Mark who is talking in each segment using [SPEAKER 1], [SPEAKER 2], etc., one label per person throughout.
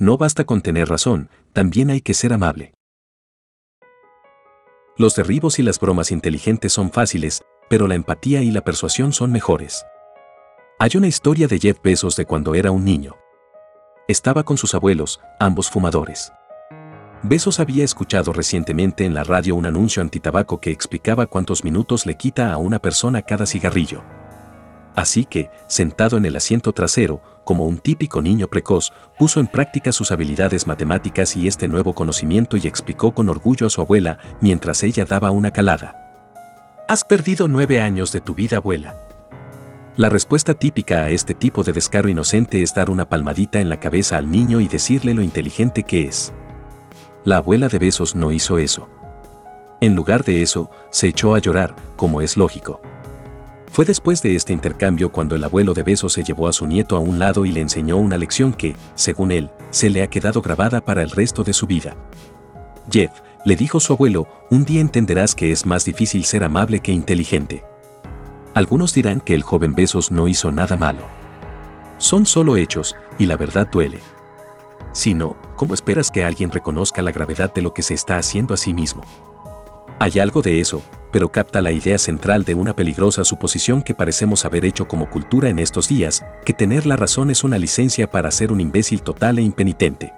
[SPEAKER 1] No basta con tener razón, también hay que ser amable. Los derribos y las bromas inteligentes son fáciles, pero la empatía y la persuasión son mejores. Hay una historia de Jeff Bezos de cuando era un niño. Estaba con sus abuelos, ambos fumadores. Bezos había escuchado recientemente en la radio un anuncio antitabaco que explicaba cuántos minutos le quita a una persona cada cigarrillo. Así que, sentado en el asiento trasero, como un típico niño precoz, puso en práctica sus habilidades matemáticas y este nuevo conocimiento y explicó con orgullo a su abuela mientras ella daba una calada. Has perdido nueve años de tu vida, abuela. La respuesta típica a este tipo de descaro inocente es dar una palmadita en la cabeza al niño y decirle lo inteligente que es. La abuela de Besos no hizo eso. En lugar de eso, se echó a llorar, como es lógico. Fue después de este intercambio cuando el abuelo de Besos se llevó a su nieto a un lado y le enseñó una lección que, según él, se le ha quedado grabada para el resto de su vida. Jeff, le dijo su abuelo, un día entenderás que es más difícil ser amable que inteligente. Algunos dirán que el joven Besos no hizo nada malo. Son solo hechos, y la verdad duele. Si no, ¿cómo esperas que alguien reconozca la gravedad de lo que se está haciendo a sí mismo? Hay algo de eso, pero capta la idea central de una peligrosa suposición que parecemos haber hecho como cultura en estos días, que tener la razón es una licencia para ser un imbécil total e impenitente.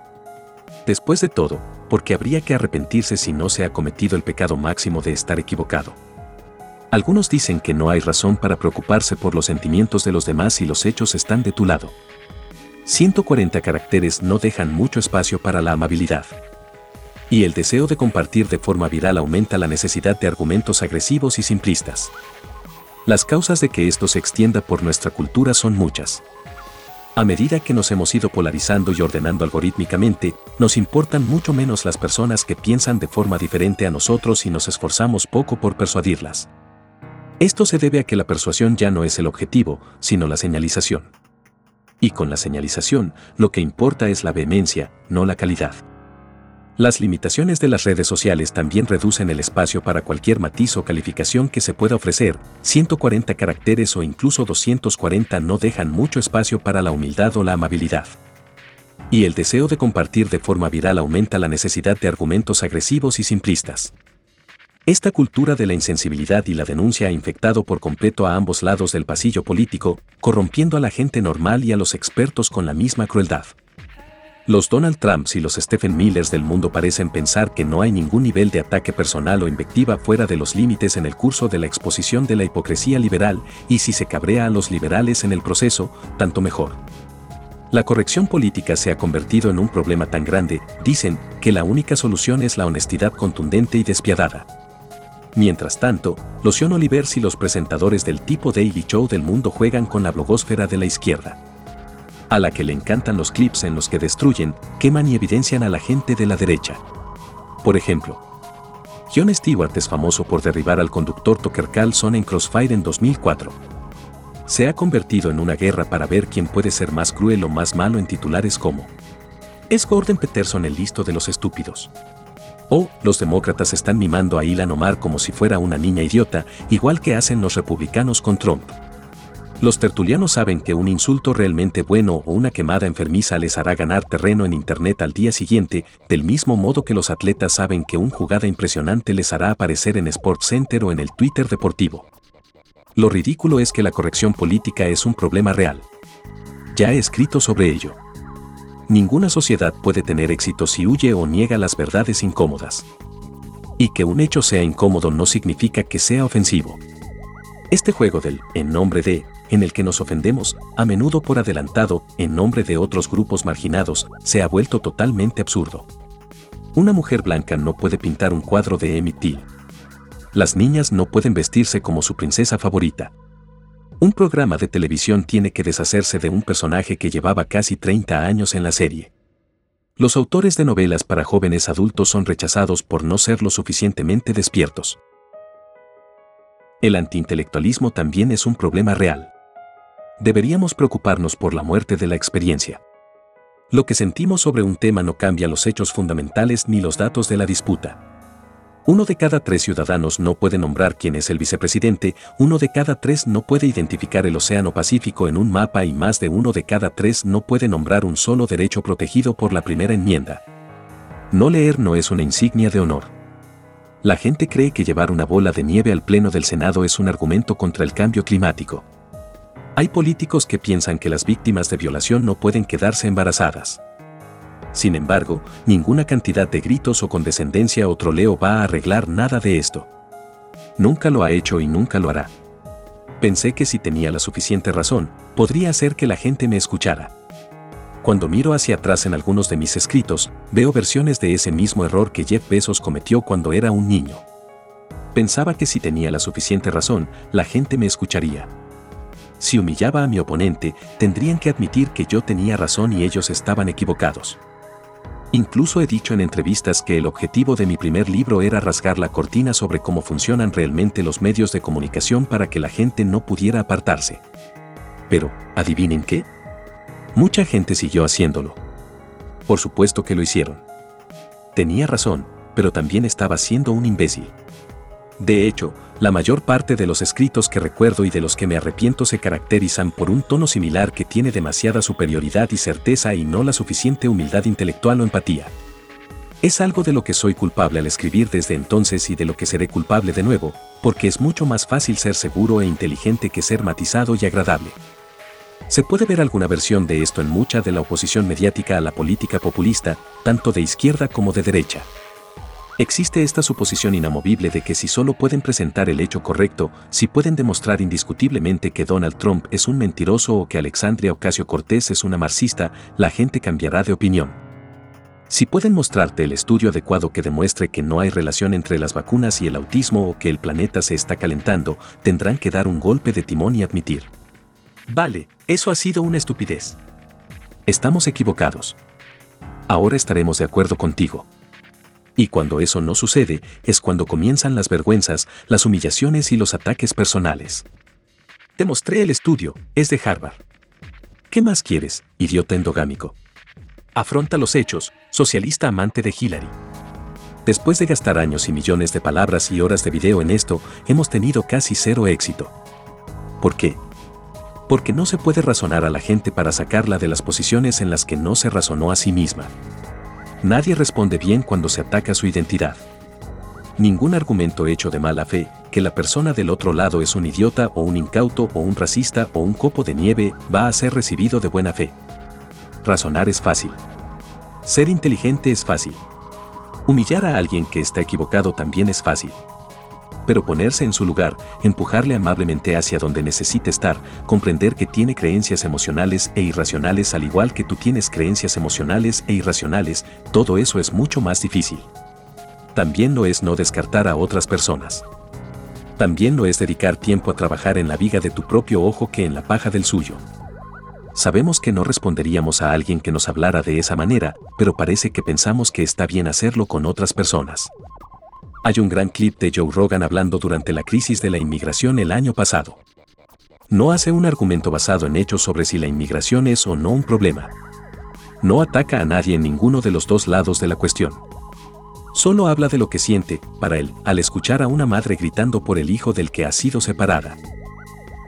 [SPEAKER 1] Después de todo, ¿por qué habría que arrepentirse si no se ha cometido el pecado máximo de estar equivocado? Algunos dicen que no hay razón para preocuparse por los sentimientos de los demás si los hechos están de tu lado. 140 caracteres no dejan mucho espacio para la amabilidad. Y el deseo de compartir de forma viral aumenta la necesidad de argumentos agresivos y simplistas. Las causas de que esto se extienda por nuestra cultura son muchas. A medida que nos hemos ido polarizando y ordenando algorítmicamente, nos importan mucho menos las personas que piensan de forma diferente a nosotros y nos esforzamos poco por persuadirlas. Esto se debe a que la persuasión ya no es el objetivo, sino la señalización y con la señalización, lo que importa es la vehemencia, no la calidad. Las limitaciones de las redes sociales también reducen el espacio para cualquier matiz o calificación que se pueda ofrecer, 140 caracteres o incluso 240 no dejan mucho espacio para la humildad o la amabilidad. Y el deseo de compartir de forma viral aumenta la necesidad de argumentos agresivos y simplistas. Esta cultura de la insensibilidad y la denuncia ha infectado por completo a ambos lados del pasillo político, corrompiendo a la gente normal y a los expertos con la misma crueldad. Los Donald Trumps y los Stephen Millers del mundo parecen pensar que no hay ningún nivel de ataque personal o invectiva fuera de los límites en el curso de la exposición de la hipocresía liberal, y si se cabrea a los liberales en el proceso, tanto mejor. La corrección política se ha convertido en un problema tan grande, dicen, que la única solución es la honestidad contundente y despiadada. Mientras tanto, los Sean Olivers y los presentadores del tipo Daily Show del mundo juegan con la blogósfera de la izquierda. A la que le encantan los clips en los que destruyen, queman y evidencian a la gente de la derecha. Por ejemplo, Jon Stewart es famoso por derribar al conductor Tucker Carlson en Crossfire en 2004. Se ha convertido en una guerra para ver quién puede ser más cruel o más malo en titulares como ¿Es Gordon Peterson el listo de los estúpidos? O, los demócratas están mimando a Ilan Omar como si fuera una niña idiota, igual que hacen los republicanos con Trump. Los tertulianos saben que un insulto realmente bueno o una quemada enfermiza les hará ganar terreno en Internet al día siguiente, del mismo modo que los atletas saben que una jugada impresionante les hará aparecer en SportsCenter o en el Twitter deportivo. Lo ridículo es que la corrección política es un problema real. Ya he escrito sobre ello. Ninguna sociedad puede tener éxito si huye o niega las verdades incómodas. Y que un hecho sea incómodo no significa que sea ofensivo. Este juego del en nombre de, en el que nos ofendemos, a menudo por adelantado, en nombre de otros grupos marginados, se ha vuelto totalmente absurdo. Una mujer blanca no puede pintar un cuadro de Emmett Till. Las niñas no pueden vestirse como su princesa favorita. Un programa de televisión tiene que deshacerse de un personaje que llevaba casi 30 años en la serie. Los autores de novelas para jóvenes adultos son rechazados por no ser lo suficientemente despiertos. El antiintelectualismo también es un problema real. Deberíamos preocuparnos por la muerte de la experiencia. Lo que sentimos sobre un tema no cambia los hechos fundamentales ni los datos de la disputa. Uno de cada tres ciudadanos no puede nombrar quién es el vicepresidente, uno de cada tres no puede identificar el Océano Pacífico en un mapa y más de uno de cada tres no puede nombrar un solo derecho protegido por la primera enmienda. No leer no es una insignia de honor. La gente cree que llevar una bola de nieve al Pleno del Senado es un argumento contra el cambio climático. Hay políticos que piensan que las víctimas de violación no pueden quedarse embarazadas. Sin embargo, ninguna cantidad de gritos o condescendencia o troleo va a arreglar nada de esto. Nunca lo ha hecho y nunca lo hará. Pensé que si tenía la suficiente razón, podría hacer que la gente me escuchara. Cuando miro hacia atrás en algunos de mis escritos, veo versiones de ese mismo error que Jeff Bezos cometió cuando era un niño. Pensaba que si tenía la suficiente razón, la gente me escucharía. Si humillaba a mi oponente, tendrían que admitir que yo tenía razón y ellos estaban equivocados. Incluso he dicho en entrevistas que el objetivo de mi primer libro era rasgar la cortina sobre cómo funcionan realmente los medios de comunicación para que la gente no pudiera apartarse. Pero, ¿adivinen qué? Mucha gente siguió haciéndolo. Por supuesto que lo hicieron. Tenía razón, pero también estaba siendo un imbécil. De hecho, la mayor parte de los escritos que recuerdo y de los que me arrepiento se caracterizan por un tono similar que tiene demasiada superioridad y certeza y no la suficiente humildad intelectual o empatía. Es algo de lo que soy culpable al escribir desde entonces y de lo que seré culpable de nuevo, porque es mucho más fácil ser seguro e inteligente que ser matizado y agradable. Se puede ver alguna versión de esto en mucha de la oposición mediática a la política populista, tanto de izquierda como de derecha. Existe esta suposición inamovible de que si solo pueden presentar el hecho correcto, si pueden demostrar indiscutiblemente que Donald Trump es un mentiroso o que Alexandria Ocasio Cortés es una marxista, la gente cambiará de opinión. Si pueden mostrarte el estudio adecuado que demuestre que no hay relación entre las vacunas y el autismo o que el planeta se está calentando, tendrán que dar un golpe de timón y admitir. Vale, eso ha sido una estupidez. Estamos equivocados. Ahora estaremos de acuerdo contigo. Y cuando eso no sucede, es cuando comienzan las vergüenzas, las humillaciones y los ataques personales. Te mostré el estudio, es de Harvard. ¿Qué más quieres, idiota endogámico? Afronta los hechos, socialista amante de Hillary. Después de gastar años y millones de palabras y horas de video en esto, hemos tenido casi cero éxito. ¿Por qué? Porque no se puede razonar a la gente para sacarla de las posiciones en las que no se razonó a sí misma. Nadie responde bien cuando se ataca su identidad. Ningún argumento hecho de mala fe, que la persona del otro lado es un idiota o un incauto o un racista o un copo de nieve, va a ser recibido de buena fe. Razonar es fácil. Ser inteligente es fácil. Humillar a alguien que está equivocado también es fácil pero ponerse en su lugar, empujarle amablemente hacia donde necesite estar, comprender que tiene creencias emocionales e irracionales al igual que tú tienes creencias emocionales e irracionales, todo eso es mucho más difícil. También lo es no descartar a otras personas. También lo es dedicar tiempo a trabajar en la viga de tu propio ojo que en la paja del suyo. Sabemos que no responderíamos a alguien que nos hablara de esa manera, pero parece que pensamos que está bien hacerlo con otras personas. Hay un gran clip de Joe Rogan hablando durante la crisis de la inmigración el año pasado. No hace un argumento basado en hechos sobre si la inmigración es o no un problema. No ataca a nadie en ninguno de los dos lados de la cuestión. Solo habla de lo que siente, para él, al escuchar a una madre gritando por el hijo del que ha sido separada.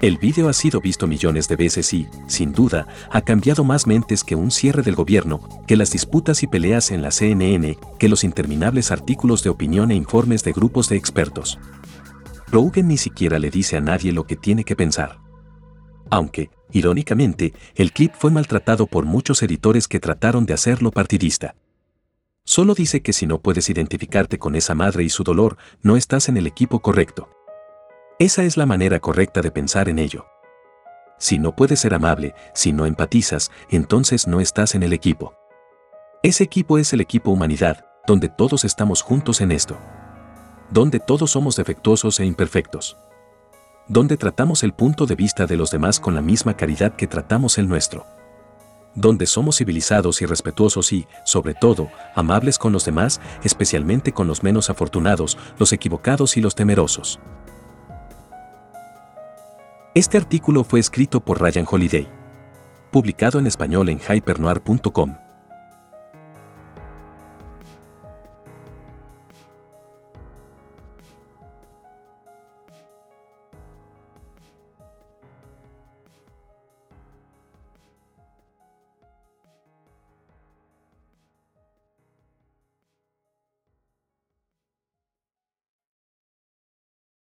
[SPEAKER 1] El vídeo ha sido visto millones de veces y, sin duda, ha cambiado más mentes que un cierre del gobierno, que las disputas y peleas en la CNN, que los interminables artículos de opinión e informes de grupos de expertos. Rogan ni siquiera le dice a nadie lo que tiene que pensar. Aunque, irónicamente, el clip fue maltratado por muchos editores que trataron de hacerlo partidista. Solo dice que si no puedes identificarte con esa madre y su dolor, no estás en el equipo correcto. Esa es la manera correcta de pensar en ello. Si no puedes ser amable, si no empatizas, entonces no estás en el equipo. Ese equipo es el equipo humanidad, donde todos estamos juntos en esto. Donde todos somos defectuosos e imperfectos. Donde tratamos el punto de vista de los demás con la misma caridad que tratamos el nuestro. Donde somos civilizados y respetuosos y, sobre todo, amables con los demás, especialmente con los menos afortunados, los equivocados y los temerosos. Este artículo fue escrito por Ryan Holiday. Publicado en español en hypernoir.com.